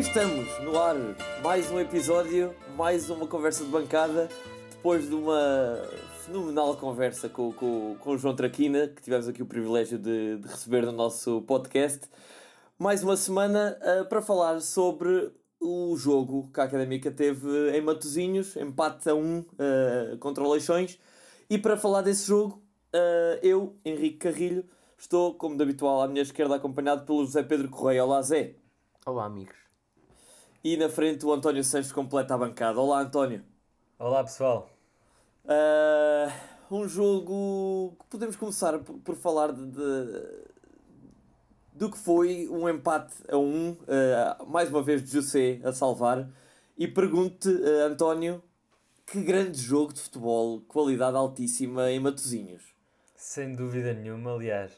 estamos no ar, mais um episódio, mais uma conversa de bancada, depois de uma fenomenal conversa com, com, com o João Traquina, que tivemos aqui o privilégio de, de receber no nosso podcast. Mais uma semana uh, para falar sobre o jogo que a Académica teve em Matozinhos, empate a 1 um, uh, contra o Leixões. E para falar desse jogo, uh, eu, Henrique Carrilho, estou, como de habitual, à minha esquerda, acompanhado pelo José Pedro Correia. Olá, Zé. Olá, amigos. E na frente o António Santos completa a bancada. Olá, António. Olá, pessoal. Uh, um jogo que podemos começar por, por falar de, de, do que foi um empate a um, uh, mais uma vez de José a salvar. E pergunto-te, uh, António, que grande jogo de futebol, qualidade altíssima em Matozinhos. Sem dúvida nenhuma, aliás,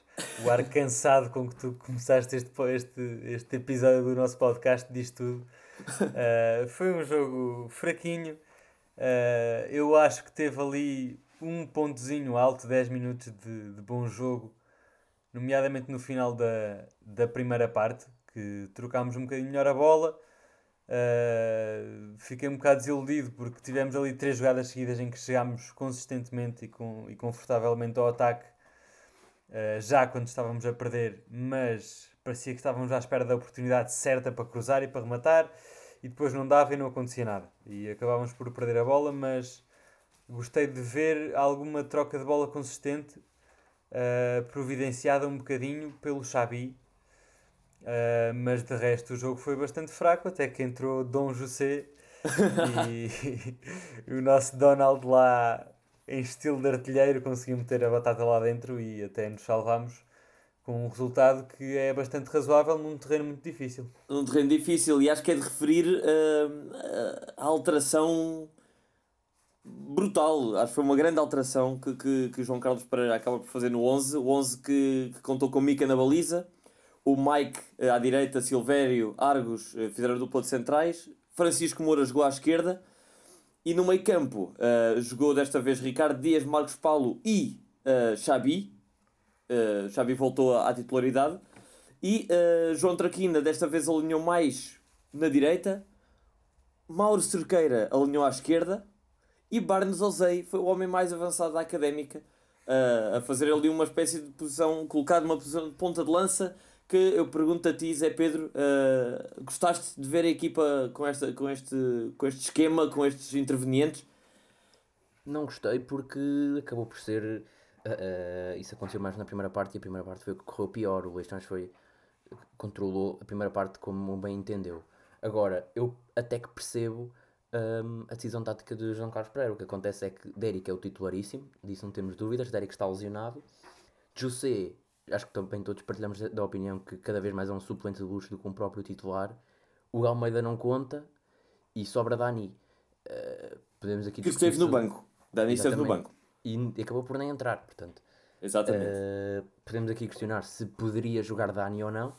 o ar cansado com que tu começaste este, este, este episódio do nosso podcast diz tudo. Uh, foi um jogo fraquinho. Uh, eu acho que teve ali um pontozinho alto, 10 minutos de, de bom jogo, nomeadamente no final da, da primeira parte, que trocámos um bocadinho melhor a bola. Uh, fiquei um bocado desiludido porque tivemos ali três jogadas seguidas em que chegámos consistentemente e, com, e confortavelmente ao ataque, uh, já quando estávamos a perder, mas parecia que estávamos à espera da oportunidade certa para cruzar e para rematar, e depois não dava e não acontecia nada. E acabávamos por perder a bola, mas gostei de ver alguma troca de bola consistente, uh, providenciada um bocadinho pelo Xabi Uh, mas de resto o jogo foi bastante fraco, até que entrou Dom José e, o nosso Donald lá em estilo de artilheiro conseguiu meter a batata lá dentro e até nos salvámos com um resultado que é bastante razoável num terreno muito difícil. Num terreno difícil e acho que é de referir uh, a alteração brutal, acho que foi uma grande alteração que, que, que o João Carlos Pereira acaba por fazer no 11, o 11 que, que contou com Mica na baliza, o Mike eh, à direita, Silvério, Argos eh, fizeram a dupla de centrais, Francisco Moura jogou à esquerda e no meio campo uh, jogou desta vez Ricardo Dias, Marcos Paulo e uh, Xabi. Uh, Xabi voltou à titularidade. E uh, João Traquina desta vez alinhou mais na direita. Mauro Cerqueira alinhou à esquerda. E Barnes Ozei foi o homem mais avançado da académica uh, a fazer ali uma espécie de posição, colocado numa posição de ponta de lança que eu pergunto a ti, Zé Pedro, uh, gostaste de ver a equipa com, esta, com, este, com este esquema, com estes intervenientes? Não gostei porque acabou por ser. Uh, uh, isso aconteceu mais na primeira parte e a primeira parte foi o que correu pior. O Leistões foi. controlou a primeira parte como bem entendeu. Agora, eu até que percebo um, a decisão tática de João Carlos Pereira. O que acontece é que Derek é o titularíssimo, disso não temos dúvidas. Derek está lesionado. José acho que também todos partilhamos da opinião que cada vez mais é um suplente de luxo do que um próprio titular. O Almeida não conta e sobra Dani. Uh, podemos aqui que esteve no banco. Dani esteve no banco. E acabou por nem entrar, portanto. Exatamente. Uh, podemos aqui questionar se poderia jogar Dani ou não.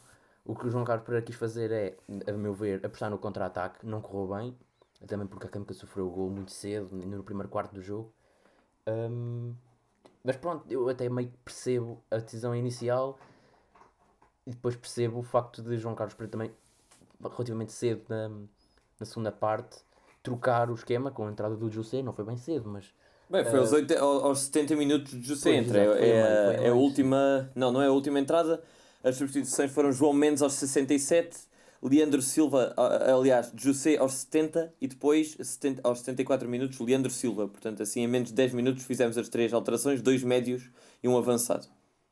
O que o João Carlos Pereira quis fazer é, a meu ver, apostar no contra-ataque. Não correu bem. Também porque a Câmara sofreu o gol muito cedo, ainda no primeiro quarto do jogo. Um, mas pronto, eu até meio que percebo a decisão inicial e depois percebo o facto de João Carlos Pereira também, relativamente cedo na, na segunda parte, trocar o esquema com a entrada do José. Não foi bem cedo, mas. Bem, foi uh, aos, 80, aos 70 minutos de José entra. É, é, é a última. Não, não é a última entrada. As substituições foram João Mendes aos 67 Leandro Silva, aliás, José aos 70 e depois 70, aos 74 minutos Leandro Silva. Portanto, assim, em menos de 10 minutos fizemos as três alterações, dois médios e um avançado.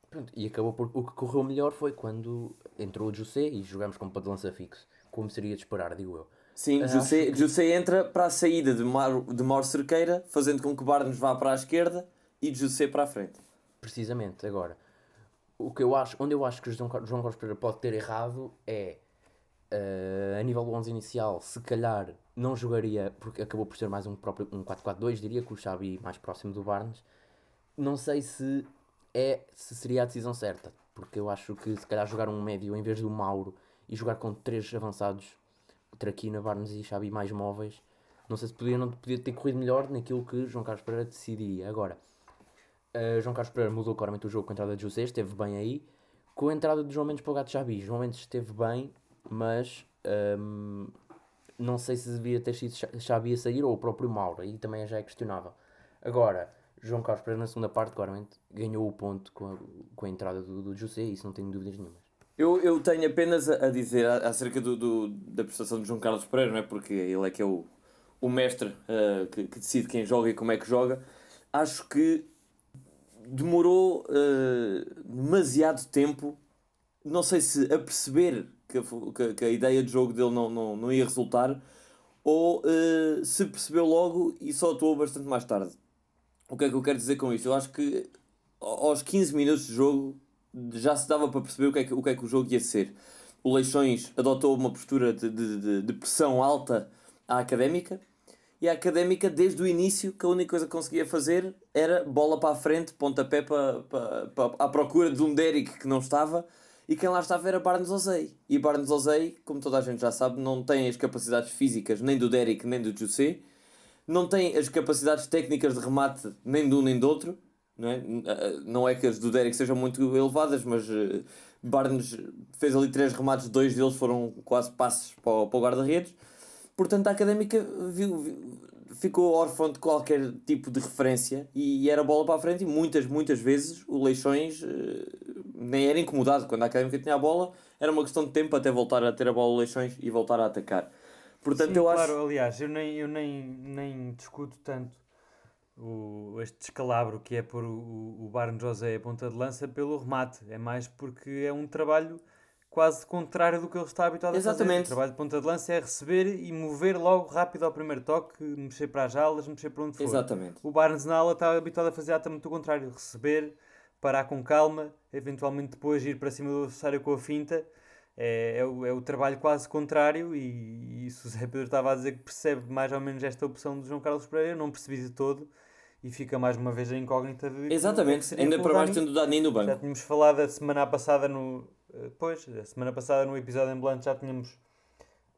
Pronto, e acabou por. O que correu melhor foi quando entrou o José e jogámos para de lança fixo, como seria de esperar, digo eu. Sim, José, que... José entra para a saída de, Mar, de Mauro Cerqueira, fazendo com que Barnes vá para a esquerda e José para a frente. Precisamente, agora, o que eu acho, onde eu acho que João, João Carlos Pereira pode ter errado é Uh, a nível do 11 inicial, se calhar não jogaria, porque acabou por ser mais um próprio um 4-4-2, diria, com o Xavi mais próximo do Barnes. Não sei se é se seria a decisão certa, porque eu acho que se calhar jogar um médio em vez do Mauro e jogar com três avançados, Traquina, Barnes e Xavi mais móveis, não sei se podia, não podia ter corrido melhor naquilo que João Carlos Pereira decidiria. Agora, uh, João Carlos Pereira mudou claramente o jogo com a entrada de José, esteve bem aí. Com a entrada de João Mendes para o Gato Xavi, João Mendes esteve bem, mas hum, não sei se devia ter sido Xa- Xabi a sair ou o próprio Mauro, aí também já é questionável. Agora, João Carlos Pereira na segunda parte, claramente, ganhou o ponto com a, com a entrada do, do José, isso não tenho dúvidas nenhumas. Eu, eu tenho apenas a, dizer acerca do, do- da prestação de João Carlos Pereira, não é? Porque ele é que é o, o mestre eh, que, que decide quem joga e como é que joga. Acho que demorou eh, demasiado tempo, não sei se a perceber que a, que, que a ideia de jogo dele não, não, não ia resultar, ou eh, se percebeu logo e só atuou bastante mais tarde. O que é que eu quero dizer com isto? Eu acho que aos 15 minutos de jogo já se dava para perceber o que é que o, que é que o jogo ia ser. O Leixões adotou uma postura de, de, de, pressão alta à académica e a académica, desde o início, que a única coisa que conseguia fazer era bola para a frente, pontapé para, para, para, à procura de um Derek que não estava e quem lá estava era Barnes Ozei. E Barnes Ozei, como toda a gente já sabe, não tem as capacidades físicas nem do Derek nem do José, não tem as capacidades técnicas de remate nem de um nem do outro. Não é? não é que as do Derek sejam muito elevadas, mas eh, Barnes fez ali três remates, dois deles foram quase passes para o, para o guarda-redes. Portanto, a académica viu- viu- ficou órfã de qualquer tipo de referência e, era bola para a frente. E muitas, muitas vezes o Leixões eh, nem era incomodado. Quando a académica tinha a bola, era uma questão de tempo até voltar a ter a bola o Leixões e voltar a atacar. Portanto, Sim, eu claro, acho. aliás, eu nem, eu nem, nem discuto tanto o, este descalabro que é por o, o Barnes José a ponta de lança pelo remate. É mais porque é um trabalho quase contrário do que ele está habituado a fazer. Exatamente. O trabalho de ponta de lança é receber e mover logo rápido ao primeiro toque, mexer para as alas, mexer para onde for. Exatamente. O Barnes na ala está habituado a fazer exatamente o contrário, receber, parar com calma, eventualmente depois ir para cima do adversário com a finta. É, é, o, é o trabalho quase contrário e, e isso o Zé Pedro estava a dizer que percebe mais ou menos esta opção do João Carlos Pereira, eu não percebi de todo e fica mais uma vez a incógnita de é Exatamente. Ainda para mais tendo o Dani no Já banco. tínhamos falado a semana passada no. eh, Pois, a semana passada no episódio em Blanche já tínhamos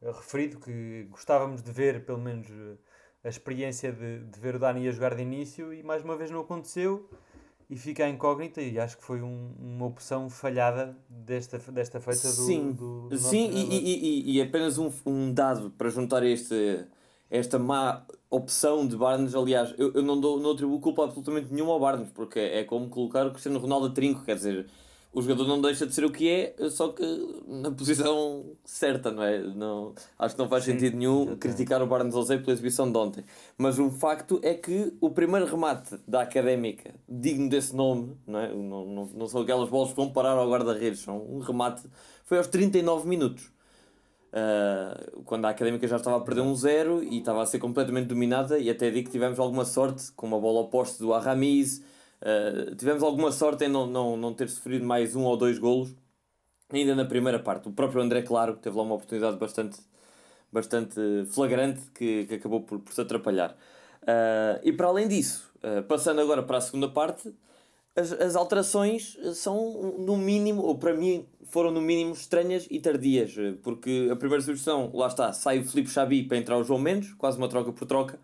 eh, referido que gostávamos de ver pelo menos eh, a experiência de, de ver o Dani a jogar de início e mais uma vez não aconteceu e fica a incógnita e acho que foi um- uma opção falhada desta, desta feita do, Sim, do, do Sim, e, e, e, e apenas um, um dado para juntar este, esta má opção de Barnes. Aliás, eu, eu não, dou, não atribuo culpa absolutamente nenhuma ao Barnes, porque é, é como colocar o Cristiano Ronaldo a trinco, quer dizer, o jogador não deixa de ser o que é, só que na posição certa, não é? Não, acho que não faz Sim, sentido nenhum exatamente. criticar o Barnes José pela exibição de ontem. Mas um facto é que o primeiro remate da Académica, digno desse nome, não, é? não, não, não são aquelas bolas que vão parar ao guarda-redes, são um remate, foi aos 39 minutos. Uh, quando a Académica já estava a perder um zero e estava a ser completamente dominada e até digo que tivemos alguma sorte com uma bola oposta do Arramiz uh, tivemos alguma sorte em não, não, não ter sofrido mais um ou dois golos ainda na primeira parte. O próprio André Claro teve lá uma oportunidade bastante, bastante flagrante que, que acabou por, por se atrapalhar. Uh, e para além disso, uh, passando agora para a segunda parte, as, as alterações são no mínimo, ou para mim foram no mínimo estranhas e tardias, porque a primeira substituição, lá está, sai o Filipe Xabi para entrar o João Mendes, quase uma troca por troca.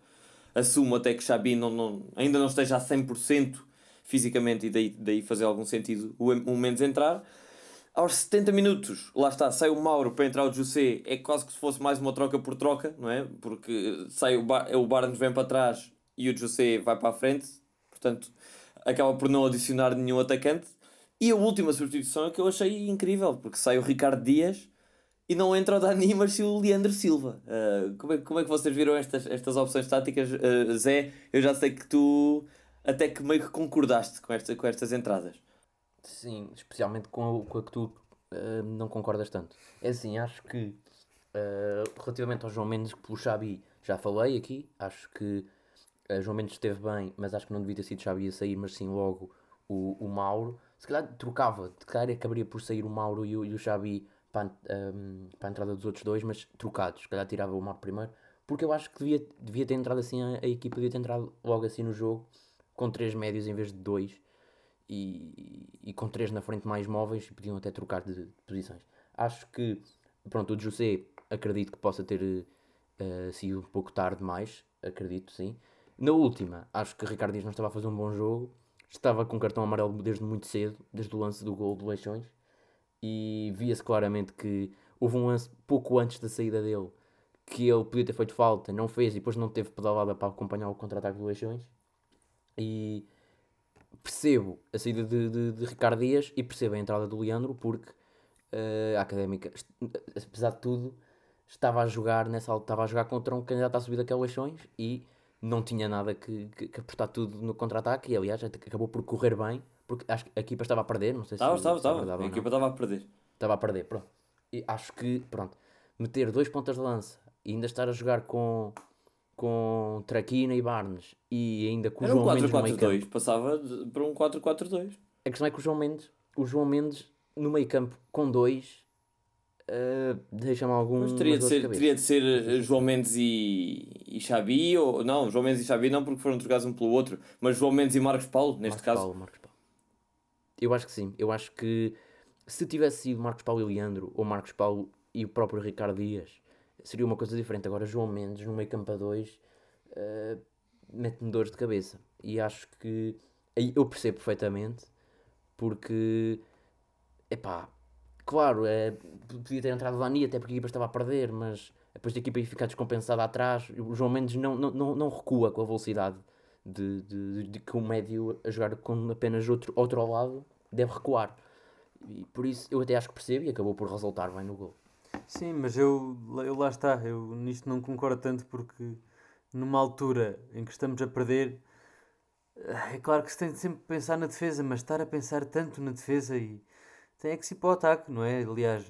Assumo até que Xabi não, não, ainda não esteja a 100% fisicamente e daí, daí fazer algum sentido o, o Mendes entrar. Aos 70 minutos, lá está, sai o Mauro para entrar o José, é quase que se fosse mais uma troca por troca, não é? Porque sai o, Bar o Barnes vem para trás e o José vai para a frente, portanto acaba por não adicionar nenhum atacante. E a última substituição é que eu achei incrível, porque sai o Ricardo Dias e não entra o Dani, mas sim o Leandro Silva. Uh, como, é, como é que vocês viram estas, estas opções táticas? Uh, Zé, eu já sei que tu até que meio que concordaste com, esta, com estas entradas. Sim, especialmente com a, com a que tu uh, não concordas tanto. É assim, acho que uh, relativamente ao João Mendes, pelo Xabi, já falei aqui, acho que uh, João Mendes esteve bem, mas acho que não devia ter sido Xabi a sair, mas sim logo o, o Mauro. Se calhar trocava, se calhar acabaria por sair o Mauro e o, e o Xabi para, um, para a entrada dos outros dois, mas trocados. Se calhar tirava o Mauro primeiro, porque eu acho que devia, devia ter entrado assim, a, a equipa devia ter entrado logo assim no jogo, com três médios em vez de dois e, e com três na frente mais móveis e podiam até trocar de, de posições. Acho que, pronto, o José acredito que possa ter eh, sido um pouco tarde demais, acredito sim. Na última, acho que Ricardo Dias não estava a fazer um bom jogo, estava com cartão amarelo desde muito cedo, desde o lance do gol do Leixões, e via-se claramente que houve um lance pouco antes da saída dele que ele podia ter feito falta, não fez e depois não teve pedalada para acompanhar o contra-ataque do Leixões. E percebo a saída de, de, de Ricardo Dias e percebo a entrada do Leandro porque uh, a Académica, apesar de tudo, estava a jogar nessa estava a jogar contra um candidato à subida que é o Leixões e não tinha nada que, que, que apostar tudo no contra-ataque e aliás acabou por correr bem porque acho que a equipa estava a perder, não sei estava, se estava, estava. a equipa estava a perder. Estava a perder, pronto. E acho que, pronto, meter dois pontas de lança e ainda estar a jogar com, com Traquina e Barnes e ainda com o Era João um Mendes no meio 4-4-2, campo. passava de- para um 4-4-2. A questão é que o João Mendes, o João Mendes no meio campo com dois eh, deixa-me algum Mas teria de, de ser, cabeça. teria de ser eh, João Mendes e, e Xabi, ou não, João Mendes e Xabi não porque foram trocados um pelo outro, mas João Mendes e Marcos Paulo, neste Marcos caso. Paulo, Marcos Paulo. Eu acho que sim. Eu acho que se tivesse sido Marcos Paulo e Leandro, ou Marcos Paulo e o próprio Ricardo Dias, seria uma coisa diferente. Agora, João Mendes no meio campo a dois eh, mete-me dores de cabeça. E acho que eu percebo perfeitamente, porque epá, claro, é, podia ter entrado Dani, até porque a equipa estava a perder, mas depois da equipa ia ficar descompensada atrás, o João Mendes não, não, não, não recua com a velocidade de, de, de que o médio a jogar com apenas outro, outro ao lado deve recuar. E por isso eu até acho que percebo e acabou por resultar bem no gol. Sim, mas eu, eu lá está, eu nisto não concordo tanto porque numa altura em que estamos a perder, é claro que se tem de sempre pensar na defesa, mas estar a pensar tanto na defesa e tem é que se ir para o ataque, não é? Aliás,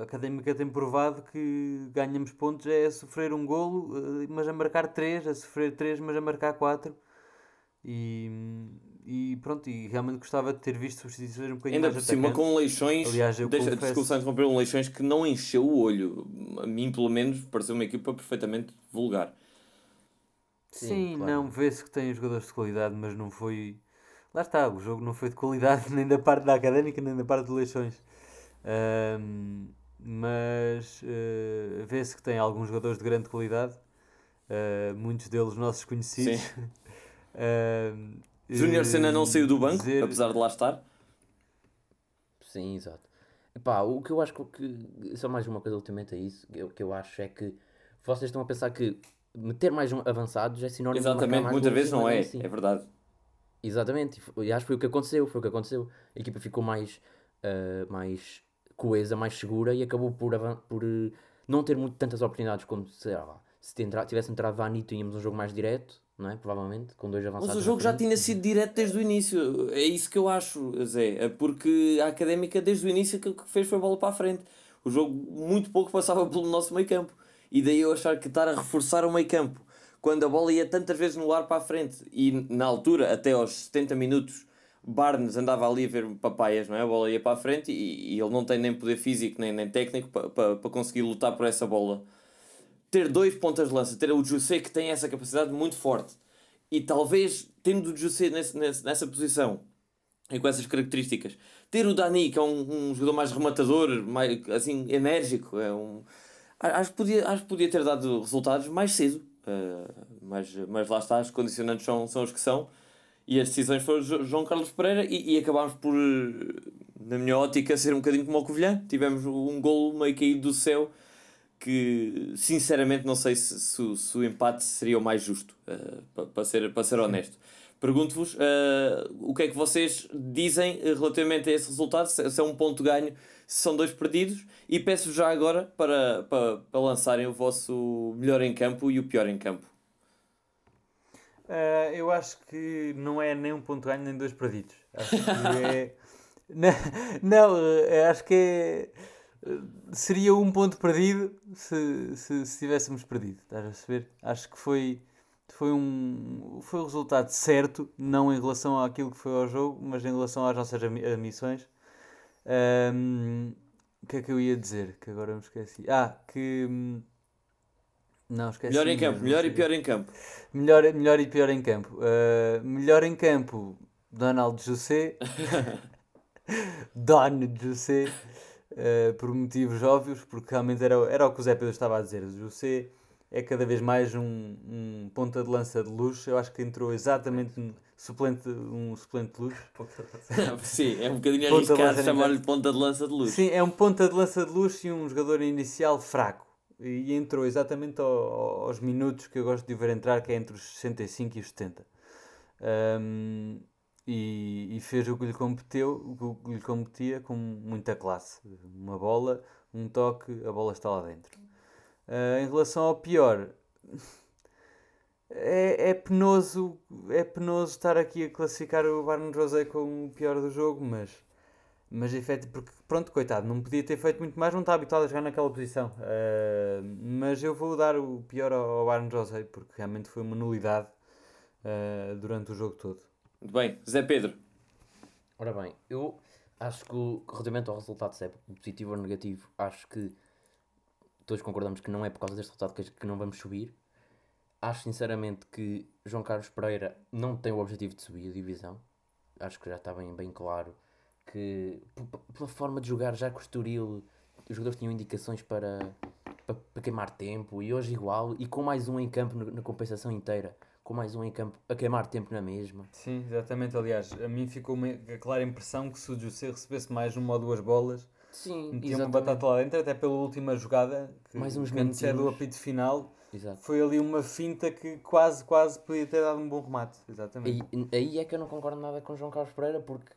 a Académica tem provado que ganhamos pontos é a sofrer um golo, eh, mas a marcar três, a sofrer três, mas a marcar quatro. E, e pronto, e realmente gostava de ter visto substituições um bocadinho Ainda mais por cima com Leixões, Aliás, eu deixa, desculpa só interromper, um Leixões que não encheu o olho. A mim, pelo menos, pareceu uma equipa perfeitamente vulgar. Sim, Sim, claro. não, vê-se que tem jogadores de qualidade, mas não foi. Lá está, o jogo não foi de qualidade nem da parte da académica nem da parte de Leixões. Ahm, mas eh, vê-se que tem alguns jogadores de grande qualidade, eh, muitos deles nossos conhecidos. Ahm, Júnior Senna não eh, saiu do banco, dizer- apesar de lá estar. Sim, exato. Epá, o que eu acho que. Só mais uma coisa ultimamente a isso, que eu, que eu acho é que vocês estão a pensar que meter mais um avançados é sinónimo de Exatamente, mais muitas vezes não é, assim. é verdade. Exatamente, e acho que foi o que aconteceu, foi o que aconteceu. A equipa ficou mais, ah, mais coesa, mais segura e acabou por, por eh, não ter muito, tantas oportunidades como sei lá, se entra- tivesse entrado Dani tínhamos um jogo mais direto, não é? Provavelmente, com dois avançados. Mas o jogo já tinha sido direto desde o início. É isso que eu acho, Zé. É Porque a académica, desde o início, aquilo que fez foi bola para a frente. O jogo muito pouco passava pelo nosso meio campo. E daí eu achar que estar a reforçar o meio campo quando a bola ia tantas vezes no ar para a frente e na altura, até aos 70 minutos, Barnes andava ali a ver papaias, não é? A bola ia para a frente e, e ele não tem nem poder físico nem, nem técnico para, para, para conseguir lutar por essa bola ter dois pontas de lança, ter o José que tem essa capacidade muito forte e talvez tendo o José nessa posição e com essas características, ter o Dani que é um, um jogador mais rematador, mais assim enérgico, é um acho que podia, acho que podia ter dado resultados mais cedo, eh, mas, mas lá está, as condicionantes são, são os que são e as decisões foram Jo- João Carlos Pereira e, e acabámos por, eh, na minha ótica, ser um bocadinho como o Covilhã. Tivemos um golo meio caído do céu que sinceramente não sei se, se, se o empate seria o mais justo, para ser, para ser honesto. Pergunto-vos eh, o que é que vocês dizem eh, relativamente a esse resultado, se, se é um ponto ganho, se são dois perdidos, e peço já agora para, para, para lançarem o vosso melhor em campo e o pior em campo. Ah, eu acho que não é nem um ponto ganho nem dois perdidos. Acho que é. não, não, eh, acho que é. Seria um ponto perdido se, se, se tivéssemos perdido. Estás a perceber? Acho que foi, foi, um, foi o resultado certo, não em relação àquilo que foi ao jogo, mas em relação às nossas ambições. Ahm, o que é que eu ia dizer? Que agora me esqueci. Ah, que. Não, esqueci. melhor em campo, melhor e pior em campo. Melhor, melhor e pior em campo. Uh, melhor em campo, Donald José. Don José. Uh, por motivos óbvios, porque realmente era, era o que o Zé Pedro estava a dizer. O José é cada vez mais um, um ponta de lança de luxo. Eu acho que entrou exatamente, suplente, um suplente de luxo. Sim, é um bocadinho arriscado chamar-lhe ponta de lança de luz. Sim, é um ponta de lança de luxo e um jogador inicial fraco. E entrou exatamente ao- aos minutos que eu gosto de ver entrar, que é entre os 65 e os 70. Ahm, e, e fez o que lhe competeu, o que lhe competia com muita classe. Uma bola, um toque, a bola está lá dentro. Ah, em relação ao pior, é, é penoso, é penoso estar aqui a classificar o Barnes José como o pior do jogo, mas mas efeito, porque pronto, coitado, não podia ter feito muito mais, não está habituado a jogar naquela posição. Ah, mas eu vou dar o pior ao, ao Barnes José, porque realmente foi uma nulidade ah, durante o jogo todo. Muito bem, Zé Pedro. Ora bem, eu acho que o- relativamente ao resultado, se é positivo ou negativo, acho que todos concordamos que não é por causa deste resultado que, que não vamos subir. Acho sinceramente que João Carlos Pereira não tem o objetivo de subir a divisão. Acho que já está bem, bem claro que pela forma de jogar, já Estoril, os jogadores tinham indicações para, para, para queimar tempo e hoje igual, e com mais um em campo na compensação inteira, com mais um em campo a queimar tempo na mesma. Sim, exatamente. Aliás, a mim ficou uma, a clara impressão que se o José recebesse mais uma ou duas bolas, Sim, metia uma batata lá dentro, até pela última jogada, que, Mais uns se é do apito final, Exato. foi ali uma finta que quase, quase podia ter dado um bom remate. Exatamente. Aí, aí é que eu não concordo nada com o João Carlos Pereira porque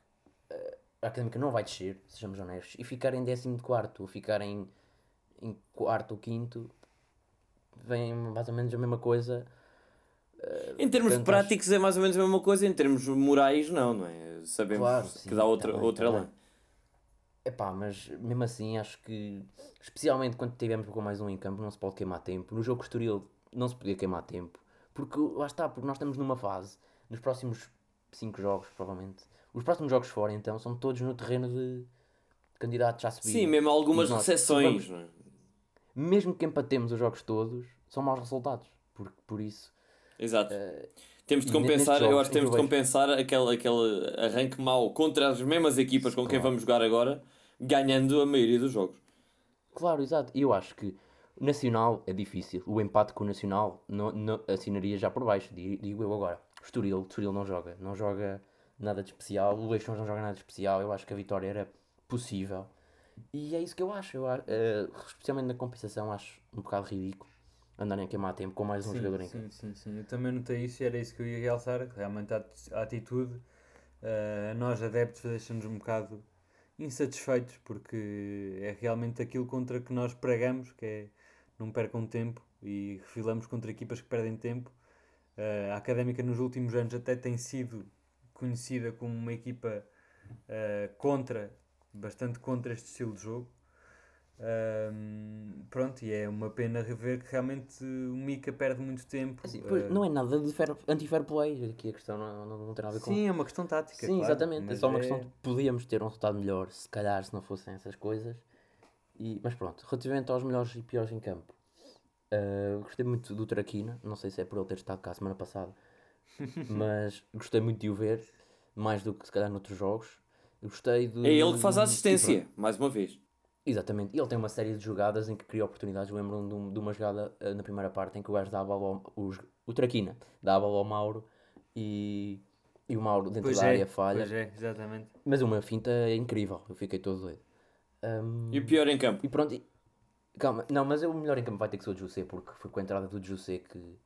eh, a Académica não vai descer, sejamos honestos, e ficar em décimo de quarto ou ficar em, em quarto ou quinto vem mais ou menos a mesma coisa. Em termos Portanto, práticos é mais ou menos a mesma coisa, em termos morais não, não é? Sabemos Claro, que sim, dá outra, também, outra também. lã. Epá, mas mesmo assim acho que, especialmente quando tivemos com mais um em campo, não se pode queimar tempo. No jogo Estoril não se podia queimar tempo. Porque lá está, porque nós estamos numa fase, nos próximos 5 jogos, provavelmente. Os próximos jogos fora, então, são todos no terreno de candidatos a subir. Sim, mesmo algumas nós, recessões, vamos- não é? mesmo que empatemos os jogos todos, são maus resultados. Por, por isso, Exato. temos de compensar, nestes eu acho que em temos de compensar aquele, aquele arranque mau contra as mesmas equipas com quem Claro. vamos jogar agora, ganhando a maioria dos jogos. claro, exato. E eu acho que o Nacional é difícil. O empate com o Nacional não, não, assinaria já por baixo, di- digo eu agora. O Estoril, o Estoril não joga, não joga nada de especial. O Leixões não joga nada de especial. Eu acho que a vitória era possível. E é isso que eu acho. Eu, eh, especialmente na compensação, acho um bocado ridículo andarem a queimar tempo com mais um Sim, jogador em campo. sim, sim, sim. Eu também notei isso e era isso que eu ia realçar. Realmente a a atitude, a nós adeptos, deixa-nos um bocado insatisfeitos porque é realmente aquilo contra que nós pregamos, que é não percam tempo e refilamos contra equipas que perdem tempo. Eh, a Académica nos últimos anos até tem sido conhecida como uma equipa eh, contra, bastante contra este estilo de jogo. Ahm, pronto, e é uma pena rever que realmente o Mika perde muito tempo. Assim, pois, ah, não é nada de fair- anti-fair play. Aqui a questão não, não, não tem nada a ver com. Sim, é uma questão tática. Sim, claro, exatamente. É só uma questão de podíamos ter um resultado melhor, se calhar, se não fossem essas coisas. E, mas pronto, relativamente aos melhores e piores em campo, ah, gostei muito do Traquina. Não sei se é por ele ter estado cá a semana passada, mas gostei muito de o ver, mais do que se calhar noutros jogos. Gostei de. É ele que faz a assistência, mais uma vez. Exatamente, e ele tem uma série de jogadas em que cria oportunidades. Lembro-me de, um- de uma jogada eh, na primeira parte em que o gajo dá a bola ao, o, o Traquina dá a bola ao Mauro e, e o Mauro dentro Pois da é, área falha. Pois é, exatamente. Mas uma finta é incrível, eu fiquei todo doido. Ahm, E o pior em campo? e pronto, e- calma, não, mas o melhor em campo vai ter que ser o José, porque foi com a entrada do José que, que,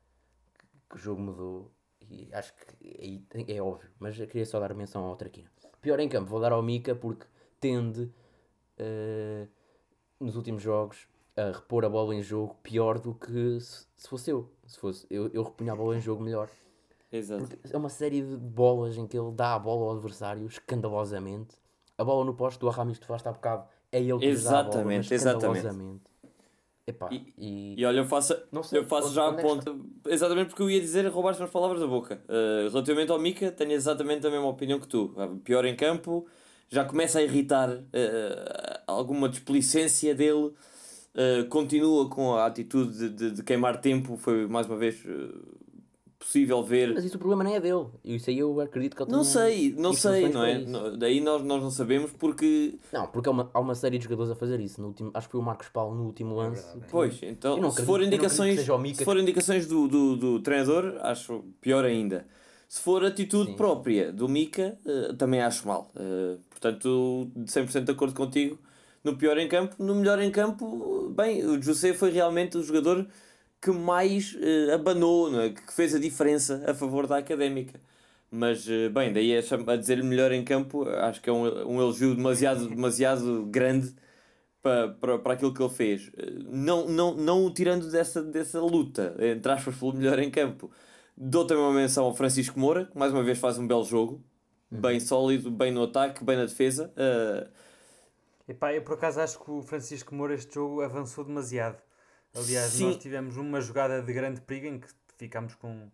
que o jogo mudou e acho que tem- é óbvio, mas eu queria só dar menção ao Traquina. Pior em campo, vou dar ao Mika porque tende eh, nos últimos jogos a repor a bola em jogo pior do que se, se fosse eu. Se fosse eu, eu repunha a bola em jogo melhor. Exato. Porque é uma série de bolas em que ele dá a bola ao adversário escandalosamente. A bola no posto do Aramis que tu falaste há bocado é ele que lhe dá a bola, Exatamente, exatamente. Epá, E- e, E olha, eu faço, sei, eu faço já a é ponta. Exatamente porque eu ia dizer roubaste as palavras da boca. Uh, relativamente ao Mika, tenho exatamente a mesma opinião que tu. Uh, Pior em campo, já começa a irritar uh, alguma displicência dele. Uh, continua com a atitude de, de, de queimar tempo. Foi mais uma vez uh, possível ver. Mas isso o problema não é dele. Isso aí eu acredito que ele Não sei, não sei, não é? isso. No- Daí nós, nós não sabemos porque. Não, porque há uma, há uma série de jogadores a fazer isso. No último, acho que foi o Marcos Paulo no último lance. verdade, é. Pois, então, não se acredito- for não acredito indicações, Mika se for indicações do, do, do treinador, acho pior ainda. Se for atitude Sim. própria do Mica, eh, também acho mal. Portanto, 100% de acordo contigo. No pior em campo, no melhor em campo, bem, o José foi realmente o jogador que mais eh, abanou, é? que fez a diferença a favor da académica. Mas, eh, bem, daí a, cham- a dizer melhor em campo, acho que é um, um elogio demasiado, demasiado grande para, para, para aquilo que ele fez. Eh, Não, não, não o tirando dessa, dessa luta, entre aspas, pelo melhor em campo. Dou também uma menção ao Francisco Moura, que mais uma vez faz um belo jogo, bem sólido, bem no ataque, bem na defesa. Eh, Epá, eu por acaso acho que o Francisco Moura este jogo avançou demasiado. Aliás, Sim. nós tivemos uma jogada de grande perigo em que ficámos com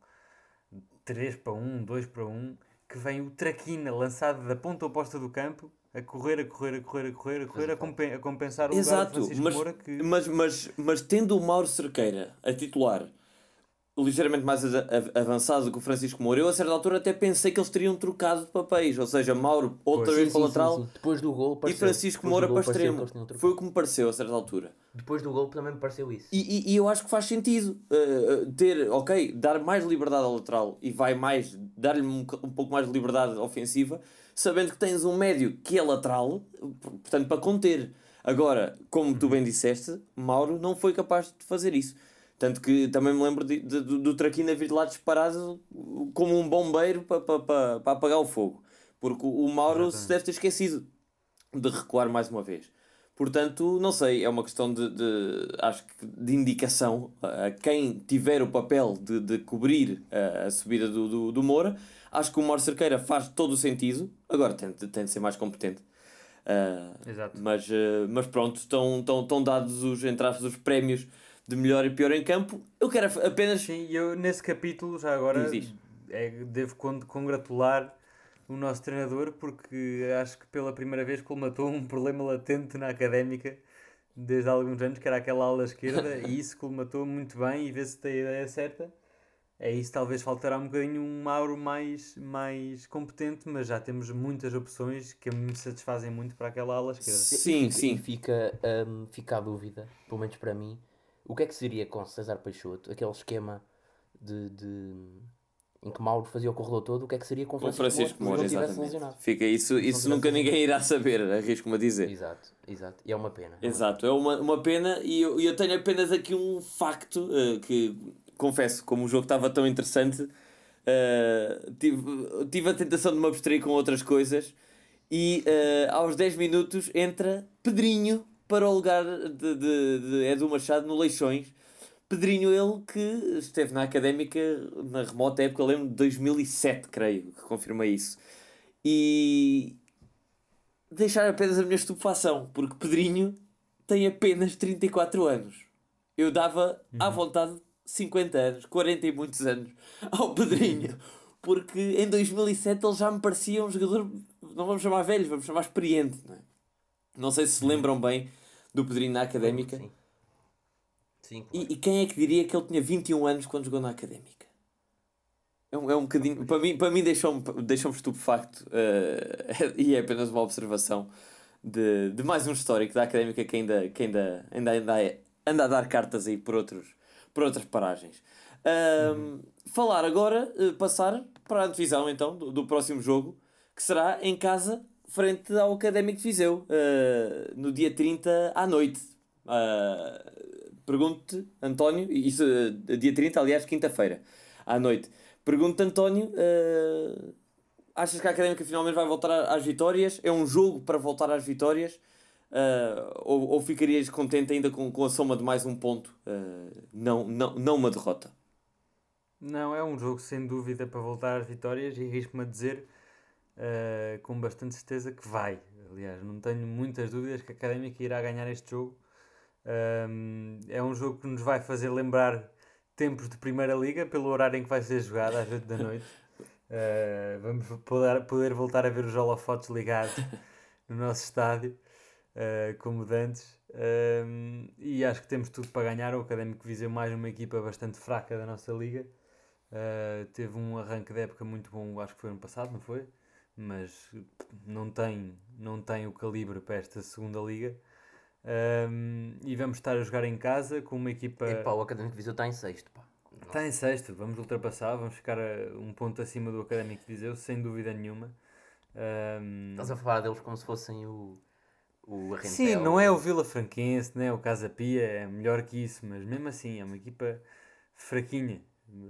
3 para 1, 2 para 1, que vem o Traquina lançado da ponta oposta do campo, a correr, a correr, a correr, a correr, a correr, a, compen- a compensar o lugar de Exato, Francisco mas, Moura que... mas, mas, mas tendo o Mauro Cerqueira a titular ligeiramente mais avançado do que o Francisco Moura, eu a certa altura até pensei que eles teriam trocado de papéis, ou seja, Mauro outra Pois. vez para o sim, lateral sim. Depois do gol e pareceu. Francisco Depois Moura do para extremo. Foi o que me pareceu a certa altura. Depois do gol também me pareceu isso. E, e, e eu acho que faz sentido uh, ter, ok, dar mais liberdade ao lateral e vai mais, dar-lhe um, um pouco mais de liberdade ofensiva, sabendo que tens um médio que é lateral, portanto, para conter. Agora, como tu bem disseste, Mauro não foi capaz de fazer isso. Tanto que também me lembro de, de- do, do Traquina vir lá disparado como um bombeiro para pa, pa, pa apagar o fogo. Porque o Mauro se deve ter esquecido de recuar mais uma vez. Portanto, não sei, é uma questão de, de acho que de indicação a quem tiver o papel de, de cobrir a, a subida do, do, do Moura. Acho que o Mauro Cerqueira faz todo o sentido. Agora tem, de- tem de ser mais competente. Ah, Exato. mas, ah, mas pronto, estão, estão, estão dados os, entre aspas, os prémios de melhor e pior em campo. Eu quero apenas. Sim, e eu nesse capítulo, já agora, Diz, diz. é, devo con- congratular o nosso treinador porque acho que pela primeira vez colmatou um problema latente na académica desde há alguns anos, que era aquela ala esquerda, e isso colmatou muito bem e vê se tem a ideia certa. É isso, talvez faltará um bocadinho um Mauro mais, mais competente, mas já temos muitas opções que me satisfazem muito para aquela ala esquerda. Sim, sim. fica, hum, fica a dúvida, pelo menos para mim, o que é que seria com César Peixoto, aquele esquema de, de- em que Mauro fazia o corredor todo, o que é que seria com Francisco, Francisco Moura, Moura, exatamente. lesionado? Fica isso, isso nunca ninguém irá saber, arrisco-me a dizer. Exato, exato. E é uma pena. é Exato, é uma, uma pena e eu, eu tenho apenas aqui um facto eh, que confesso, como o jogo estava tão interessante, eh, tive, tive a tentação de me abstrair com outras coisas e eh, aos 10 minutos entra Pedrinho para o lugar de, de, de Edu Machado no Leixões. Pedrinho, ele que esteve na académica na remota época, eu lembro de 2007, creio, que confirmei isso. E deixar apenas a minha estupefação, porque Pedrinho tem apenas 34 anos. Eu dava à vontade 50 anos, 40 e muitos anos ao Pedrinho, porque em 2007 ele já me parecia um jogador, não vamos chamar velho, vamos chamar experiente. Não, é? Não sei se se lembram bem do Pedrinho na académica. Sim. Sim, claro. E, e quem é que diria que ele tinha 21 anos quando jogou na académica? É um, é um bocadinho. Para mim, para mim deixou-me deixou estupefacto eh, e é apenas uma observação de, de mais um histórico da académica que ainda, que ainda, ainda, ainda é- anda a dar cartas aí por, outros, por outras paragens. Ahm, Falar agora, eh, passar para a antevisão então do, do próximo jogo que será em casa frente ao Académico de Viseu eh, no dia 30 à noite. Ah, Pergunto-te, António, isso eh, dia 30, aliás, quinta-feira, à noite. Pergunto-te, António, eh, achas que a Académica finalmente vai voltar às vitórias? É um jogo para voltar às vitórias? Eh, ou, ou ficarias contente ainda com, com a soma de mais um ponto? Eh, não, não, não uma derrota. Não, é um jogo sem dúvida para voltar às vitórias e risco-me a dizer eh, com bastante certeza que vai. Aliás, não tenho muitas dúvidas que a Académica irá ganhar este jogo. Ahm, é um jogo que nos vai fazer lembrar tempos de Primeira Liga pelo horário em que vai ser jogado, às 8 da noite. Eh, vamos poder, poder voltar a ver os holofotes ligados no nosso estádio, eh, como de antes. Ahm, e acho que temos tudo para ganhar. O Académico Viseu mais uma equipa bastante fraca da nossa liga. Uh, teve um arranque de época muito bom, acho que foi ano passado, não foi? Mas não tem, não tem o calibre para esta segunda liga. Um, e vamos estar a jogar em casa com uma equipa. Epá, o Académico de Viseu está em sexto, pá. Está em sexto, vamos ultrapassar, vamos ficar um ponto acima do Académico de Viseu, sem dúvida nenhuma. Ahm, Estás a falar deles como se fossem o. O Arrentel. Sim, não é o Vila Franquense, não é o Casa Pia, é melhor que isso, mas mesmo assim é uma equipa fraquinha,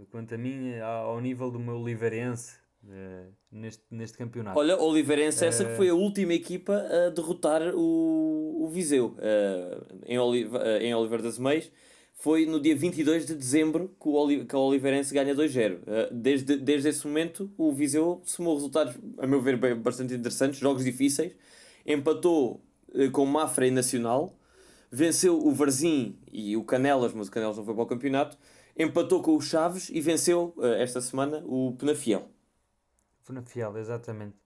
quanto a mim, ao ao nível do meu Oliveirense eh, neste, neste campeonato. Olha, Oliveirense, essa Eh, que foi a última equipa a derrotar o, o Viseu eh, em, Oliva, eh, em Oliver das Meias. Foi no dia 22 de dezembro que o, Oli, que o Oliveirense ganha 2-0. Eh, desde, desde esse momento, o Viseu somou resultados, a meu ver, bem- bastante interessantes, jogos difíceis. Empatou eh, com o Mafra e Nacional, venceu o Varzim e o Canelas, mas o Canelas não foi para o campeonato. Empatou com o Chaves e venceu eh, esta semana o Penafiel. Foi na Fiel, exatamente.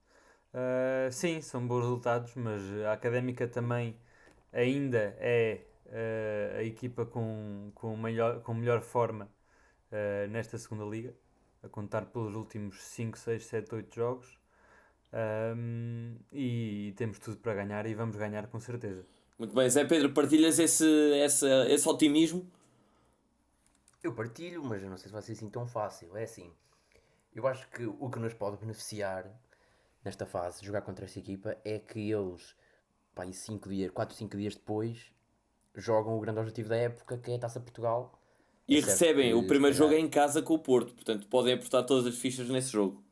Ah, sim, são bons resultados, mas a Académica também ainda é ah, a equipa com, com, melhor, com melhor forma ah, nesta segunda liga, a contar pelos últimos 5, 6, 7, 8 jogos. Ahm, e temos tudo para ganhar e vamos ganhar com certeza. Muito bem, Zé Pedro, partilhas esse, esse, esse otimismo? Eu partilho, mas eu não sei se vai ser assim tão fácil. É assim, eu acho que o que nos pode beneficiar nesta fase de jogar contra esta equipa é que eles, pá, 5 dias, 4, 5 dias depois, jogam o grande objetivo da época, que é a Taça Portugal. E recebem, que, o primeiro jogo é em casa com o Porto, portanto podem apostar todas as fichas nesse jogo.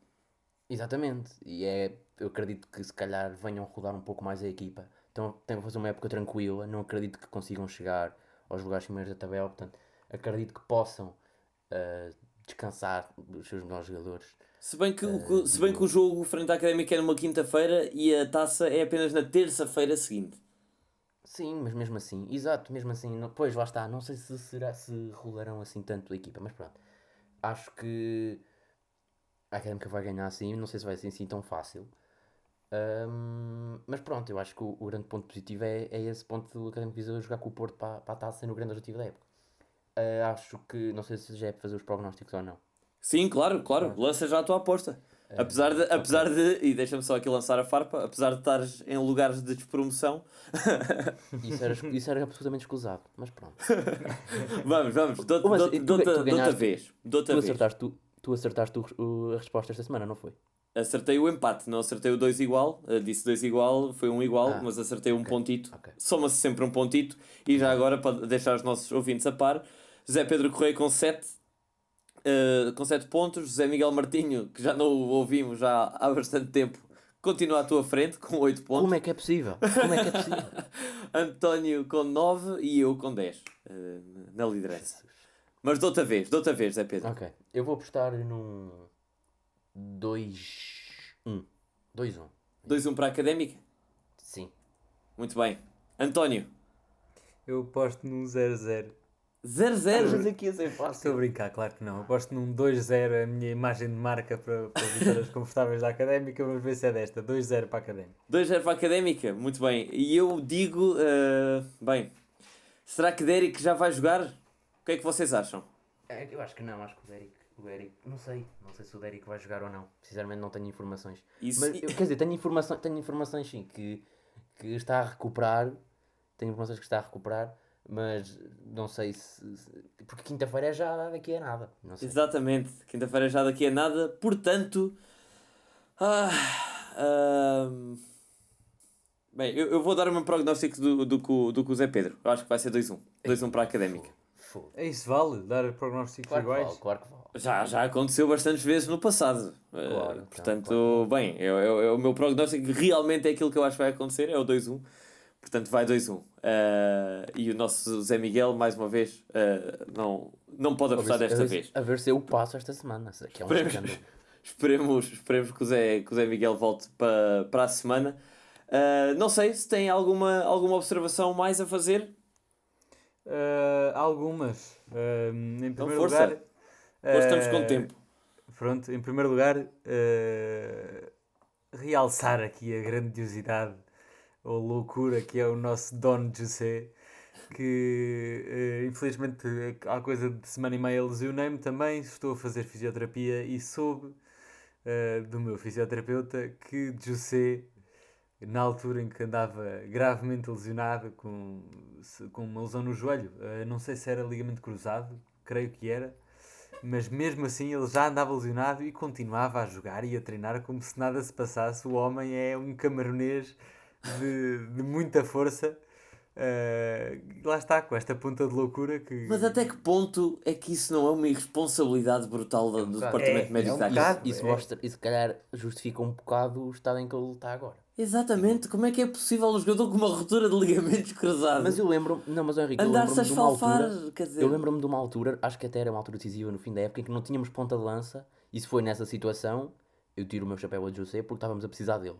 Exatamente, e é, eu acredito que se calhar venham rodar um pouco mais a equipa. Então têm que fazer uma época tranquila, não acredito que consigam chegar aos lugares primeiros da tabela, portanto acredito que possam ah, descansar os seus melhores jogadores. Se bem que, o- se bem que o jogo frente à Académica é numa quinta-feira e a taça é apenas na terça-feira seguinte. Sim, mas mesmo assim, exato, mesmo assim, não, pois lá está, não sei se será se rolarão assim tanto a equipa, mas pronto. Acho que a Académica vai ganhar assim, não sei se vai ser assim tão fácil. Ahm, mas pronto, eu acho que o, o grande ponto positivo é, é esse ponto do Académico Viseu jogar com o Porto para, para a taça no grande objetivo da época. Ah, acho que, não sei se já é para fazer os prognósticos ou não. Sim, claro, claro, lança já a tua aposta. Apesar de, apesar de, e deixa-me só aqui lançar a farpa, apesar de estares em lugares de despromoção, Isso era, isso era absolutamente escusado, mas pronto. vamos, vamos, dou-te Mas dou-te- tu- dou-te- tu dou-te a ganhaste- vez. Dou-te Tu vez. acertaste, tu, tu acertaste o- o- a resposta esta semana, não foi? Acertei o empate, não acertei o 2 igual. eh, Disse 2 igual, foi um igual, Ah, mas acertei um pontito. ok. Soma-se sempre um pontito. E já agora, para deixar os nossos ouvintes a par, José Pedro Correia com 7 com 7 pontos. José Miguel Martinho, que já não o ouvimos já há bastante tempo, continua à tua frente com 8 pontos. Como é que é possível? Como é que é possível? António com 9 e eu com 10 eh, na liderança. Mas dou-te a vez, dou-te a vez, Zé Pedro. Ok, eu vou apostar num 2-1. 2-1. 2-1 para a académica? Sim. Muito bem. António, Eu aposto num 0-0. 0-0. que ia ser Estou a fácil. brincar, claro que não. Aposto num 2-0, a minha imagem de marca para, para vitórias confortáveis da Académica. Vamos ver se é desta. 2-0 para a Académica. 2-0 para a académica, muito bem. E eu digo, eh, bem, será que Derek já vai jogar? O que é que vocês acham? É, eu acho que não, acho que o Derek, o Derek, não sei, não sei se o Derek vai jogar ou não. Sinceramente não tenho informações. Isso, Mas, eu, quer dizer, tenho, informação, tenho informações sim, que, que está a recuperar, tenho informações que está a recuperar, mas não sei se, se- porque quinta-feira é já daqui a nada, não sei. Exatamente, quinta-feira já daqui a nada, portanto. Ah, ahm, bem, eu, eu vou dar o meu prognóstico do, do, que o- do que o Zé Pedro. Eu acho que vai ser 2-1. 2-1 para a académica. É isso, vale? Dar prognósticos Claro iguais? vale, claro que vale. Já, já aconteceu bastantes vezes no passado. Eh, Claro, então, portanto, bem, eu, eu- eu- o meu prognóstico realmente é aquilo que eu acho que vai acontecer, é o 2-1. Portanto, vai 2-1. Eh, e o nosso Zé Miguel, mais uma vez, eh, não, não pode apostar a desta ver vez. A ver se eu passo esta semana, que é um Esperemos. Esperemos, esperemos que, o Zé, que o Zé Miguel volte para, para a semana. Eh, não sei se tem alguma, alguma observação mais a fazer. Algumas. Em primeiro força. lugar. Hoje estamos com tempo. Pronto, em primeiro lugar, realçar aqui a grandiosidade ou loucura que é o nosso Don José, que eh, infelizmente há coisa de semana e meia lesionei-me também, estou a fazer fisioterapia e soube eh, do meu fisioterapeuta que José, na altura em que andava gravemente lesionado com, com uma lesão no joelho, eh, não sei se era ligamento cruzado, creio que era, mas mesmo assim ele já andava lesionado e continuava a jogar e a treinar como se nada se passasse. O homem é um camaronês de, de muita força. Uh, lá está, com esta ponta de loucura que. Mas até que ponto é que isso não é uma irresponsabilidade brutal do, do Departamento É, Médico é um bocado. Isso, é. mostra, e se calhar justifica um bocado o estado em que ele está agora. Exatamente, como é que é possível um jogador com uma ruptura de ligamentos cruzados Mas eu lembro não, mas Henrique, andar-se a de uma esfalfar? altura. Quer dizer, Eu lembro-me de uma altura, acho que até era uma altura decisiva no fim da época, em que não tínhamos ponta de lança, e se foi nessa situação, eu tiro o meu chapéu a José porque estávamos a precisar dele.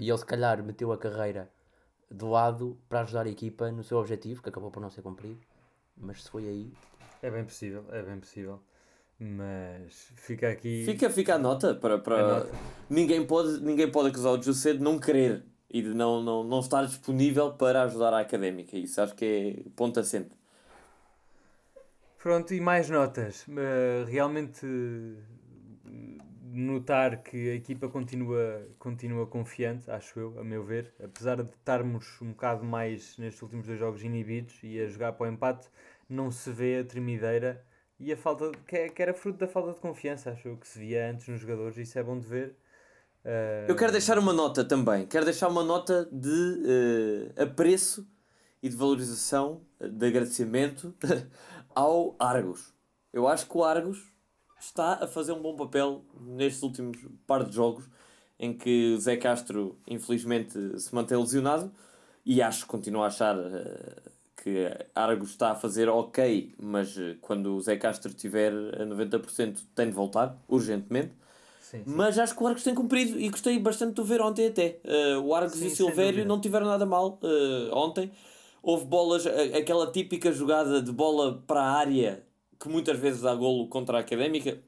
E ele se calhar meteu a carreira de lado para ajudar a equipa no seu objetivo, que acabou por não ser cumprido. Mas se foi aí, É bem possível, é bem possível. Mas fica aqui. Fica, fica a nota para. a para... nota. Ninguém, pode, ninguém pode acusar o José de não querer e de não, não, não estar disponível para ajudar a académica. Isso acho que é ponto assente. Pronto, e mais notas. Uh, realmente notar que a equipa continua, continua confiante, acho eu, a meu ver. Apesar de estarmos um bocado mais nestes últimos dois jogos inibidos e a jogar para o empate, não se vê a tremideira e a falta de- que, é- que era fruto da falta de confiança, acho eu, que se via antes nos jogadores, isso é bom de ver. Uh, Eu quero deixar uma nota também. Quero deixar uma nota de eh, apreço e de valorização, eh, de agradecimento ao Argos. Eu acho que o Argos está a fazer um bom papel nestes últimos par de jogos em que Zé Castro, infelizmente, se mantém lesionado e acho, continuo a achar eh, que Argos está a fazer ok, mas eh, quando o Zé Castro estiver a 90% tem de voltar, urgentemente. sim, sim. Mas acho que o Argos tem cumprido e gostei bastante de o ver ontem até. Eh, o Argos Sim, e Silvério não tiveram nada mal eh, ontem. Houve bolas, aquela típica jogada de bola para a área que muitas vezes dá golo contra a Académica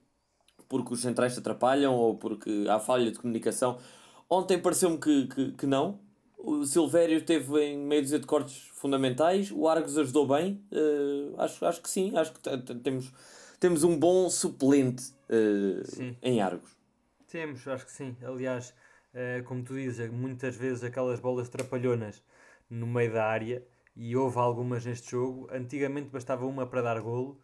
porque os centrais se atrapalham ou porque há falha de comunicação. Ontem pareceu-me que, que, que não. O Silvério teve em meio de cortes fundamentais. O Argos ajudou bem. Eh, acho, acho que sim. Acho que temos, temos um bom suplente Sim. em Argos. Temos, acho que sim. Aliás, eh, como tu dizes, muitas vezes aquelas bolas trapalhonas no meio da área, e houve algumas neste jogo. Antigamente bastava uma para dar golo,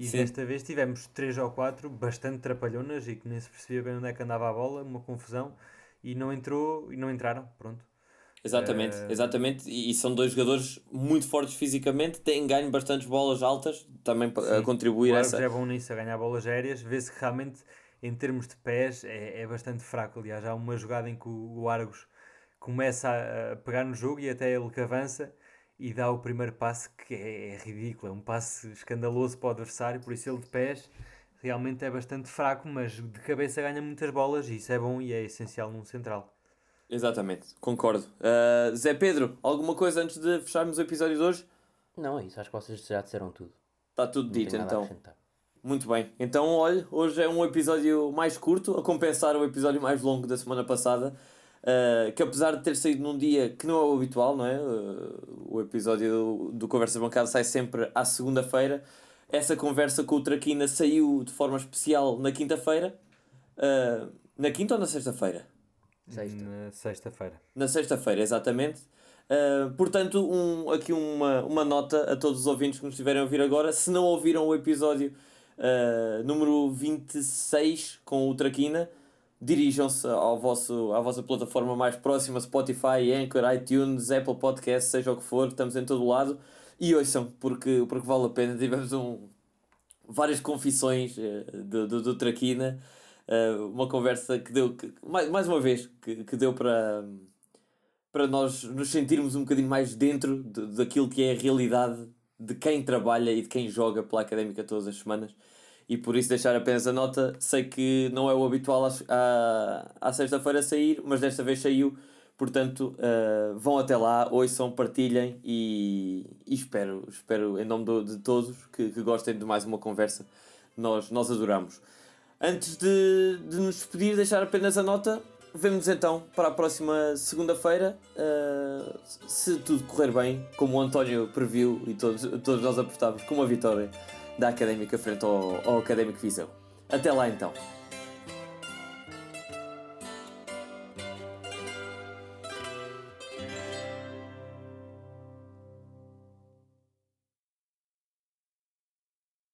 e Sim. desta vez tivemos três ou quatro bastante trapalhonas e que nem se percebia bem onde é que andava a bola, uma confusão, e não entrou e não entraram. Pronto. Exatamente, Eh, exatamente. E, e são dois jogadores muito fortes fisicamente, têm ganho bastantes bolas altas, também pa- a contribuir o a essa. é bom nisso, a ganhar bolas aéreas. Vê-se que realmente, em termos de pés, é, é bastante fraco. Aliás, há uma jogada em que o, o Argos começa a, a pegar no jogo e até ele que avança e dá o primeiro passe que é, é ridículo. É um passe escandaloso para o adversário. Por isso, ele de pés realmente é bastante fraco, mas de cabeça ganha muitas bolas e isso é bom e é essencial num central. Exatamente, concordo. Uh, Zé Pedro, alguma coisa antes de fecharmos o episódio de hoje? não é isso, acho que vocês já disseram tudo. Está tudo Não dito então. Muito bem. Então, olha, hoje é um episódio mais curto, a compensar o episódio mais longo da semana passada. Uh, que apesar de ter saído num dia que não é o habitual, não é? Uh, o episódio do, do Conversas Bancadas sai sempre à segunda-feira. Essa conversa com o Traquina saiu de forma especial na quinta-feira. Uh, na quinta ou na sexta-feira? Sexta. Na sexta-feira. Na sexta-feira, exatamente. Uh, portanto, um, aqui uma, uma nota a todos os ouvintes que nos estiverem a ouvir agora. Se não ouviram o episódio uh, número 26 com o Traquina, dirijam-se ao vosso, à vossa plataforma mais próxima, Spotify, Anchor, iTunes, Apple Podcasts, seja o que for, estamos em todo lado. E ouçam, porque, porque vale a pena. Tivemos um, várias confissões eh, do, do, do Traquina. eh, uma conversa que deu, que, mais, mais uma vez, que, que deu para, para nós nos sentirmos um bocadinho mais dentro de, daquilo que é a realidade de quem trabalha e de quem joga pela académica todas as semanas. E por isso deixar apenas a nota. Sei que não é o habitual à, sexta-feira sair, mas desta vez saiu. Portanto, eh, vão até lá, ouçam, partilhem e, e espero, espero em nome do- de todos que, que gostem de mais uma conversa. Nós, nós adoramos. Antes de, de nos despedir, deixar apenas a nota. Vemo-nos então para a próxima segunda-feira. eh, se tudo correr bem, como o António previu e todos, todos nós apostámos, com uma vitória da Académica frente ao, ao Académico Viseu. Até lá então.